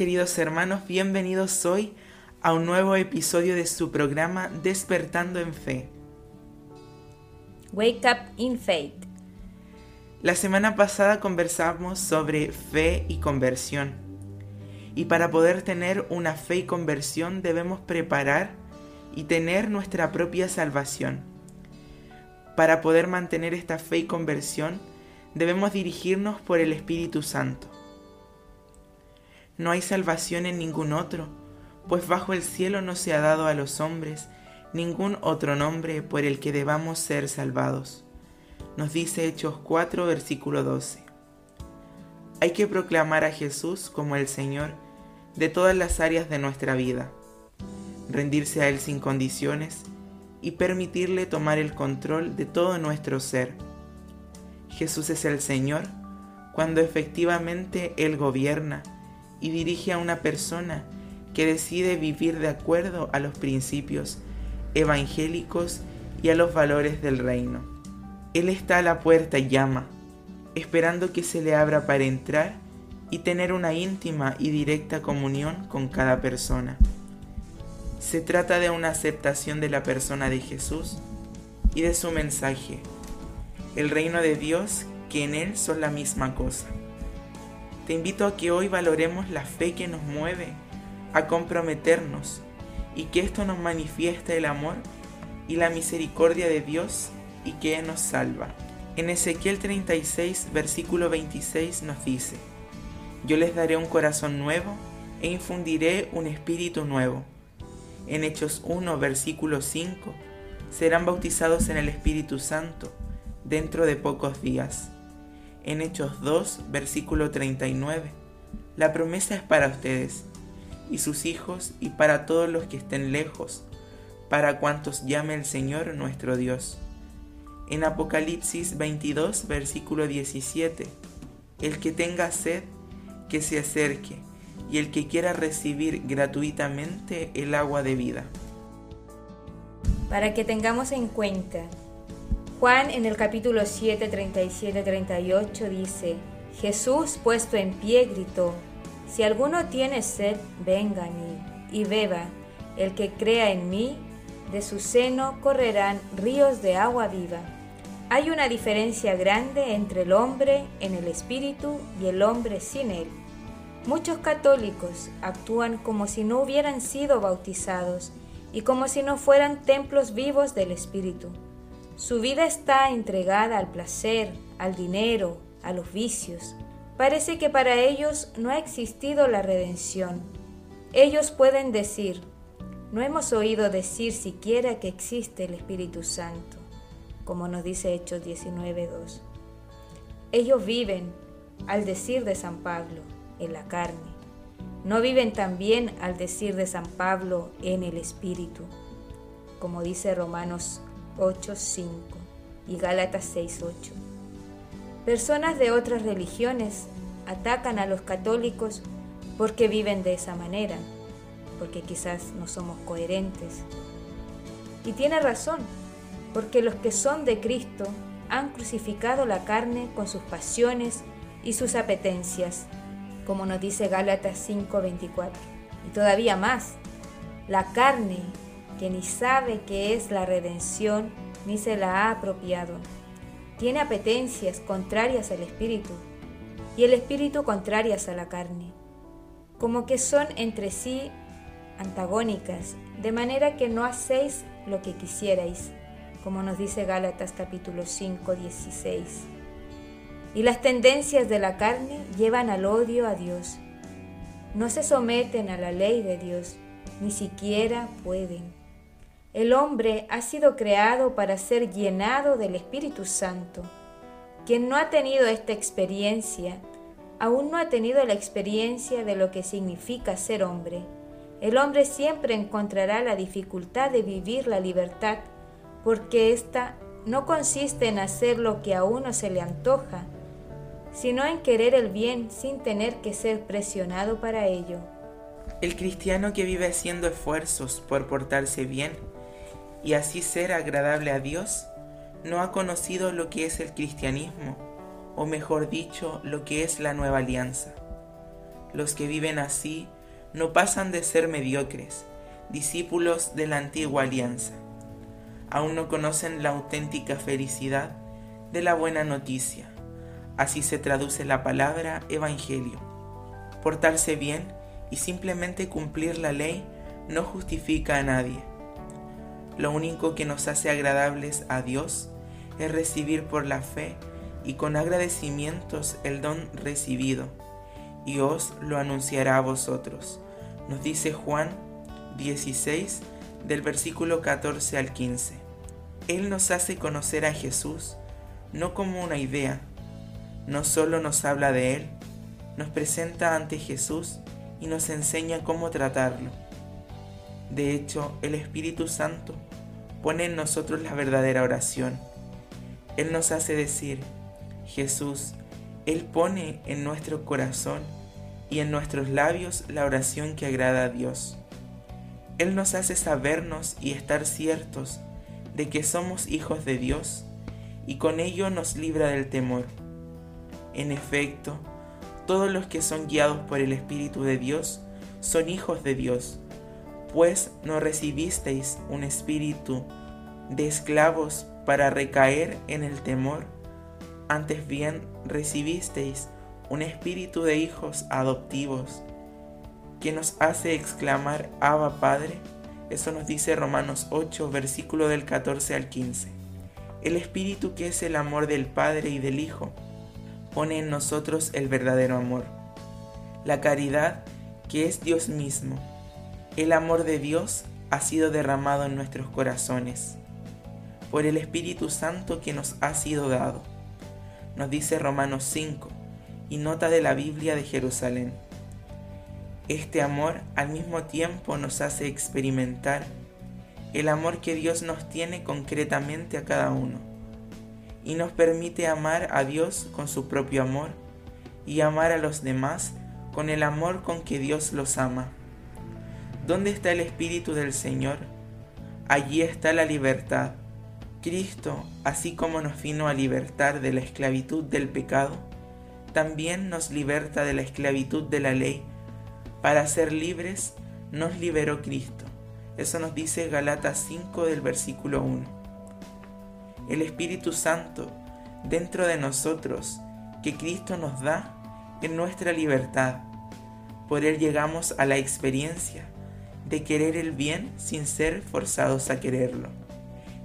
queridos hermanos, bienvenidos hoy a un nuevo episodio de su programa Despertando en Fe. Wake Up in Faith. La semana pasada conversamos sobre fe y conversión. Y para poder tener una fe y conversión debemos preparar y tener nuestra propia salvación. Para poder mantener esta fe y conversión debemos dirigirnos por el Espíritu Santo. No hay salvación en ningún otro, pues bajo el cielo no se ha dado a los hombres ningún otro nombre por el que debamos ser salvados. Nos dice Hechos 4, versículo 12. Hay que proclamar a Jesús como el Señor de todas las áreas de nuestra vida, rendirse a Él sin condiciones y permitirle tomar el control de todo nuestro ser. Jesús es el Señor cuando efectivamente Él gobierna y dirige a una persona que decide vivir de acuerdo a los principios evangélicos y a los valores del reino. Él está a la puerta y llama, esperando que se le abra para entrar y tener una íntima y directa comunión con cada persona. Se trata de una aceptación de la persona de Jesús y de su mensaje, el reino de Dios que en Él son la misma cosa. Te invito a que hoy valoremos la fe que nos mueve a comprometernos y que esto nos manifieste el amor y la misericordia de Dios y que nos salva. En Ezequiel 36, versículo 26 nos dice, Yo les daré un corazón nuevo e infundiré un espíritu nuevo. En Hechos 1, versículo 5, serán bautizados en el Espíritu Santo dentro de pocos días en Hechos 2, versículo 39. La promesa es para ustedes y sus hijos y para todos los que estén lejos, para cuantos llame el Señor nuestro Dios. En Apocalipsis 22, versículo 17. El que tenga sed, que se acerque, y el que quiera recibir gratuitamente el agua de vida. Para que tengamos en cuenta Juan en el capítulo 7, 37, 38 dice, Jesús puesto en pie gritó, Si alguno tiene sed, venga a mí y beba. El que crea en mí, de su seno correrán ríos de agua viva. Hay una diferencia grande entre el hombre en el espíritu y el hombre sin él. Muchos católicos actúan como si no hubieran sido bautizados y como si no fueran templos vivos del espíritu. Su vida está entregada al placer, al dinero, a los vicios. Parece que para ellos no ha existido la redención. Ellos pueden decir, no hemos oído decir siquiera que existe el Espíritu Santo, como nos dice Hechos 19.2. Ellos viven, al decir de San Pablo, en la carne. No viven también, al decir de San Pablo, en el Espíritu, como dice Romanos 8.5 y Gálatas 6.8. Personas de otras religiones atacan a los católicos porque viven de esa manera, porque quizás no somos coherentes. Y tiene razón, porque los que son de Cristo han crucificado la carne con sus pasiones y sus apetencias, como nos dice Gálatas 5:24. Y todavía más, la carne que ni sabe qué es la redención ni se la ha apropiado. Tiene apetencias contrarias al espíritu y el espíritu contrarias a la carne, como que son entre sí antagónicas, de manera que no hacéis lo que quisierais, como nos dice Gálatas capítulo 5, 16. Y las tendencias de la carne llevan al odio a Dios. No se someten a la ley de Dios, ni siquiera pueden. El hombre ha sido creado para ser llenado del Espíritu Santo. Quien no ha tenido esta experiencia, aún no ha tenido la experiencia de lo que significa ser hombre. El hombre siempre encontrará la dificultad de vivir la libertad, porque ésta no consiste en hacer lo que a uno se le antoja, sino en querer el bien sin tener que ser presionado para ello. El cristiano que vive haciendo esfuerzos por portarse bien y así ser agradable a Dios, no ha conocido lo que es el cristianismo, o mejor dicho, lo que es la nueva alianza. Los que viven así no pasan de ser mediocres, discípulos de la antigua alianza. Aún no conocen la auténtica felicidad de la buena noticia. Así se traduce la palabra evangelio. Portarse bien y simplemente cumplir la ley no justifica a nadie. Lo único que nos hace agradables a Dios es recibir por la fe y con agradecimientos el don recibido, y os lo anunciará a vosotros. Nos dice Juan 16 del versículo 14 al 15. Él nos hace conocer a Jesús no como una idea, no solo nos habla de Él, nos presenta ante Jesús y nos enseña cómo tratarlo. De hecho, el Espíritu Santo pone en nosotros la verdadera oración. Él nos hace decir, Jesús, Él pone en nuestro corazón y en nuestros labios la oración que agrada a Dios. Él nos hace sabernos y estar ciertos de que somos hijos de Dios y con ello nos libra del temor. En efecto, todos los que son guiados por el Espíritu de Dios son hijos de Dios pues no recibisteis un espíritu de esclavos para recaer en el temor, antes bien recibisteis un espíritu de hijos adoptivos que nos hace exclamar Abba Padre. Eso nos dice Romanos 8, versículo del 14 al 15. El espíritu que es el amor del Padre y del Hijo pone en nosotros el verdadero amor. La caridad que es Dios mismo el amor de Dios ha sido derramado en nuestros corazones por el Espíritu Santo que nos ha sido dado. Nos dice Romanos 5 y nota de la Biblia de Jerusalén. Este amor al mismo tiempo nos hace experimentar el amor que Dios nos tiene concretamente a cada uno y nos permite amar a Dios con su propio amor y amar a los demás con el amor con que Dios los ama. ¿Dónde está el Espíritu del Señor? Allí está la libertad. Cristo, así como nos vino a libertar de la esclavitud del pecado, también nos liberta de la esclavitud de la ley. Para ser libres, nos liberó Cristo. Eso nos dice Galatas 5 del versículo 1. El Espíritu Santo dentro de nosotros que Cristo nos da en nuestra libertad. Por él llegamos a la experiencia de querer el bien sin ser forzados a quererlo.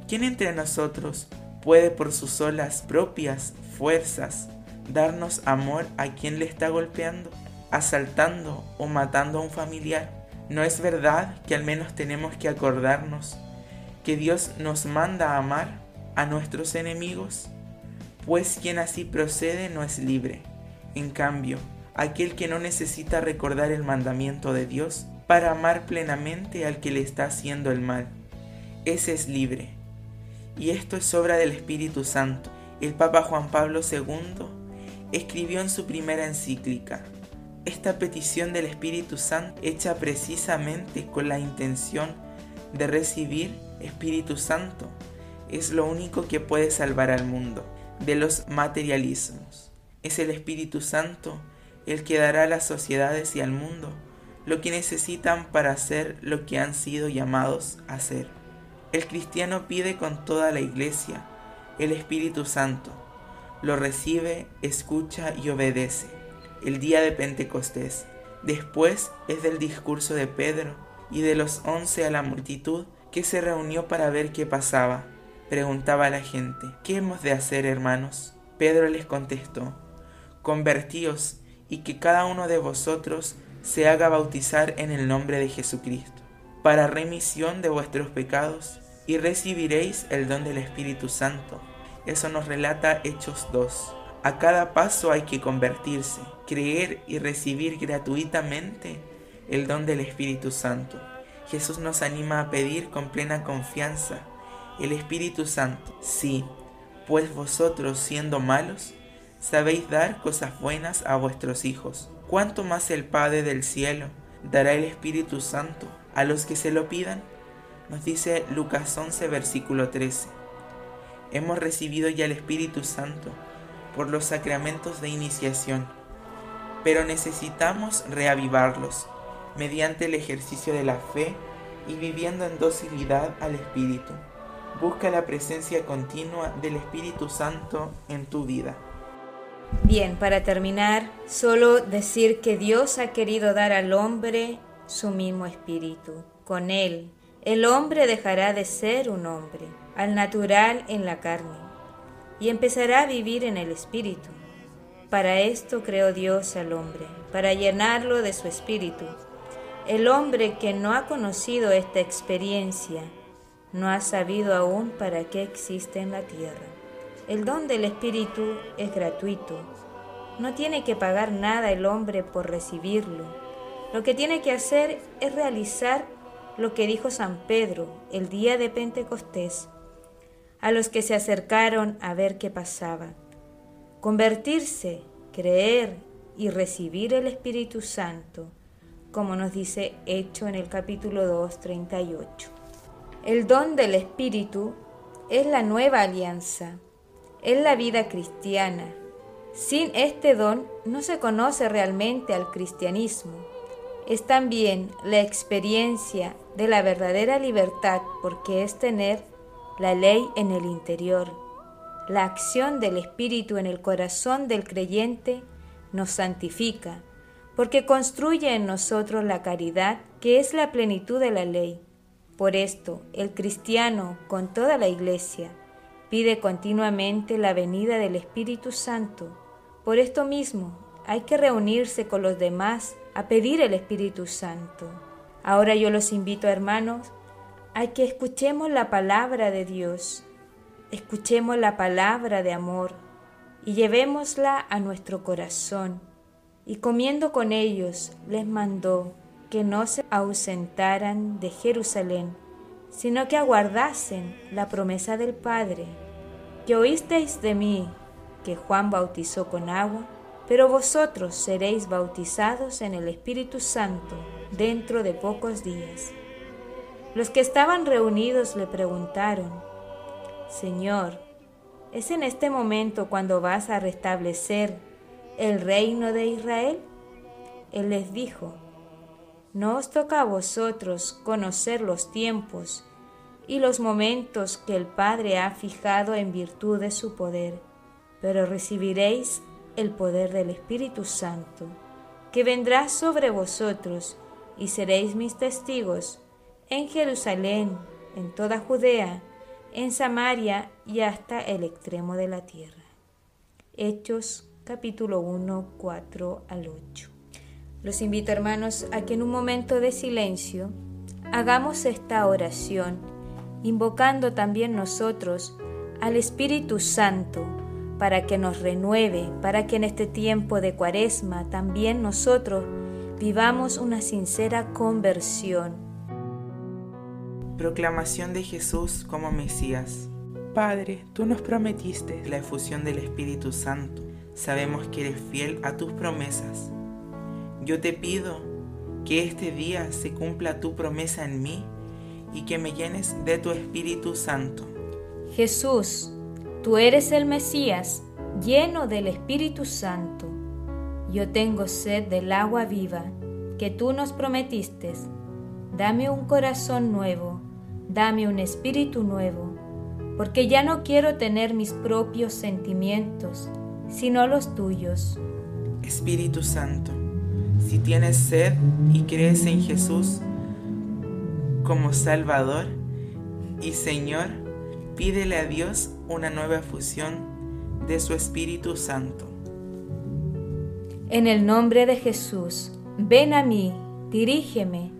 ¿Quién entre nosotros puede por sus solas propias fuerzas darnos amor a quien le está golpeando, asaltando o matando a un familiar? ¿No es verdad que al menos tenemos que acordarnos que Dios nos manda a amar a nuestros enemigos? Pues quien así procede no es libre. En cambio, aquel que no necesita recordar el mandamiento de Dios, para amar plenamente al que le está haciendo el mal. Ese es libre. Y esto es obra del Espíritu Santo. El Papa Juan Pablo II escribió en su primera encíclica, esta petición del Espíritu Santo hecha precisamente con la intención de recibir Espíritu Santo es lo único que puede salvar al mundo de los materialismos. Es el Espíritu Santo el que dará a las sociedades y al mundo lo que necesitan para hacer lo que han sido llamados a hacer. El cristiano pide con toda la iglesia el Espíritu Santo, lo recibe, escucha y obedece. El día de Pentecostés. Después es del discurso de Pedro y de los once a la multitud que se reunió para ver qué pasaba. Preguntaba a la gente, ¿qué hemos de hacer, hermanos? Pedro les contestó, convertíos y que cada uno de vosotros se haga bautizar en el nombre de Jesucristo, para remisión de vuestros pecados, y recibiréis el don del Espíritu Santo. Eso nos relata Hechos 2. A cada paso hay que convertirse, creer y recibir gratuitamente el don del Espíritu Santo. Jesús nos anima a pedir con plena confianza el Espíritu Santo. Sí, pues vosotros siendo malos, sabéis dar cosas buenas a vuestros hijos ¿cuánto más el Padre del cielo dará el Espíritu Santo a los que se lo pidan? Nos dice Lucas 11, versículo 13. Hemos recibido ya el Espíritu Santo por los sacramentos de iniciación. pero necesitamos reavivarlos mediante el ejercicio de la fe y viviendo en docilidad al Espíritu. Busca la presencia continua del Espíritu Santo en tu vida. Bien, para terminar, solo decir que Dios ha querido dar al hombre su mismo espíritu. Con él, el hombre dejará de ser un hombre, al natural en la carne, y empezará a vivir en el espíritu. Para esto creó Dios al hombre, para llenarlo de su espíritu. El hombre que no ha conocido esta experiencia, no ha sabido aún para qué existe en la tierra. El don del Espíritu es gratuito. No tiene que pagar nada el hombre por recibirlo. Lo que tiene que hacer es realizar lo que dijo San Pedro el día de Pentecostés a los que se acercaron a ver qué pasaba. Convertirse, creer y recibir el Espíritu Santo, como nos dice Hecho en el capítulo 2, 38. El don del Espíritu es la nueva alianza es la vida cristiana. Sin este don no se conoce realmente al cristianismo. Es también la experiencia de la verdadera libertad porque es tener la ley en el interior. La acción del Espíritu en el corazón del creyente nos santifica porque construye en nosotros la caridad que es la plenitud de la ley. Por esto, el cristiano, con toda la iglesia, Pide continuamente la venida del Espíritu Santo. Por esto mismo, hay que reunirse con los demás a pedir el Espíritu Santo. Ahora yo los invito, hermanos, a que escuchemos la palabra de Dios, escuchemos la palabra de amor y llevémosla a nuestro corazón. Y comiendo con ellos, les mandó que no se ausentaran de Jerusalén, sino que aguardasen la promesa del Padre, que oísteis de mí que Juan bautizó con agua, pero vosotros seréis bautizados en el Espíritu Santo dentro de pocos días. Los que estaban reunidos le preguntaron, Señor, ¿es en este momento cuando vas a restablecer el reino de Israel? Él les dijo, no os toca a vosotros conocer los tiempos y los momentos que el Padre ha fijado en virtud de su poder, pero recibiréis el poder del Espíritu Santo, que vendrá sobre vosotros y seréis mis testigos en Jerusalén, en toda Judea, en Samaria y hasta el extremo de la tierra. Hechos capítulo 1, 4 al 8. Los invito hermanos a que en un momento de silencio hagamos esta oración, invocando también nosotros al Espíritu Santo para que nos renueve, para que en este tiempo de cuaresma también nosotros vivamos una sincera conversión. Proclamación de Jesús como Mesías. Padre, tú nos prometiste la efusión del Espíritu Santo. Sabemos que eres fiel a tus promesas yo te pido que este día se cumpla tu promesa en mí y que me llenes de tu Espíritu Santo. Jesús, tú eres el Mesías, lleno del Espíritu Santo. Yo tengo sed del agua viva que tú nos prometiste. Dame un corazón nuevo, dame un espíritu nuevo, porque ya no quiero tener mis propios sentimientos, sino los tuyos. Espíritu Santo si tienes sed y crees en Jesús como Salvador y Señor, pídele a Dios una nueva fusión de su Espíritu Santo. En el nombre de Jesús, ven a mí, dirígeme,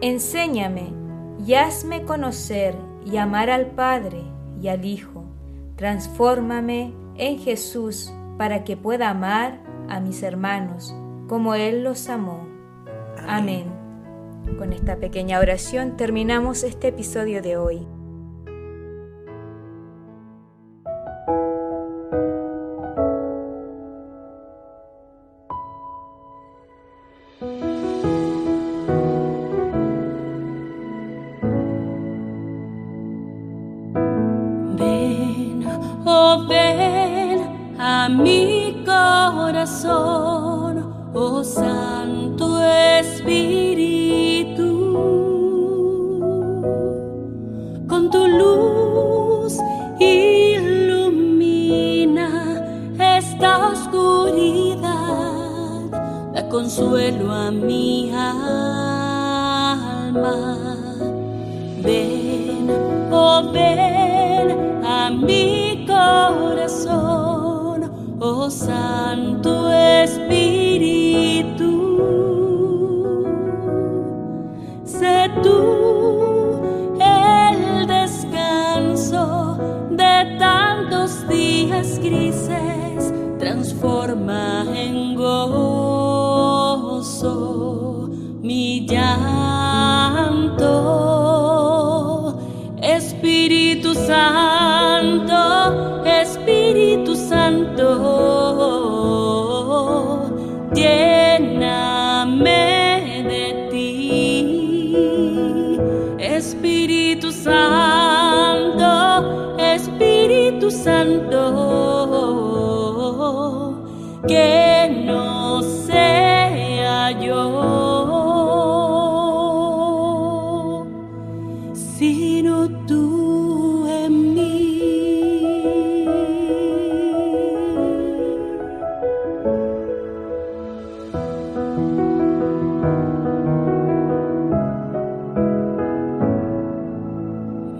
enséñame y hazme conocer y amar al Padre y al Hijo. Transfórmame en Jesús para que pueda amar a mis hermanos como Él los amó. Amén. Con esta pequeña oración terminamos este episodio de hoy. Ven a mi corazón, oh Santo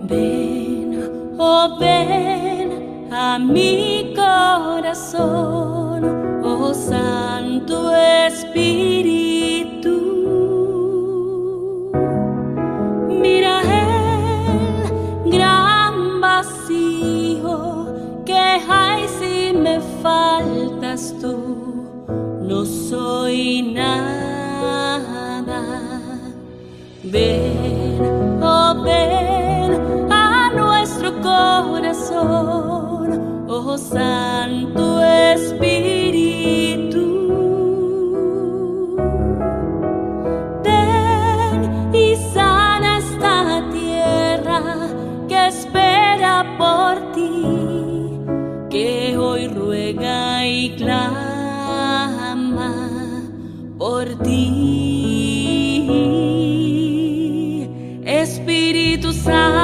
Ven, oh ven a mi corazón, oh Santo Espíritu. Mira el gran vacío que hay si me faltas tú, no soy nada. Ven, oh ven Santo Espíritu. Ven y sana esta tierra que espera por ti, que hoy ruega y clama por ti. Espíritu Santo.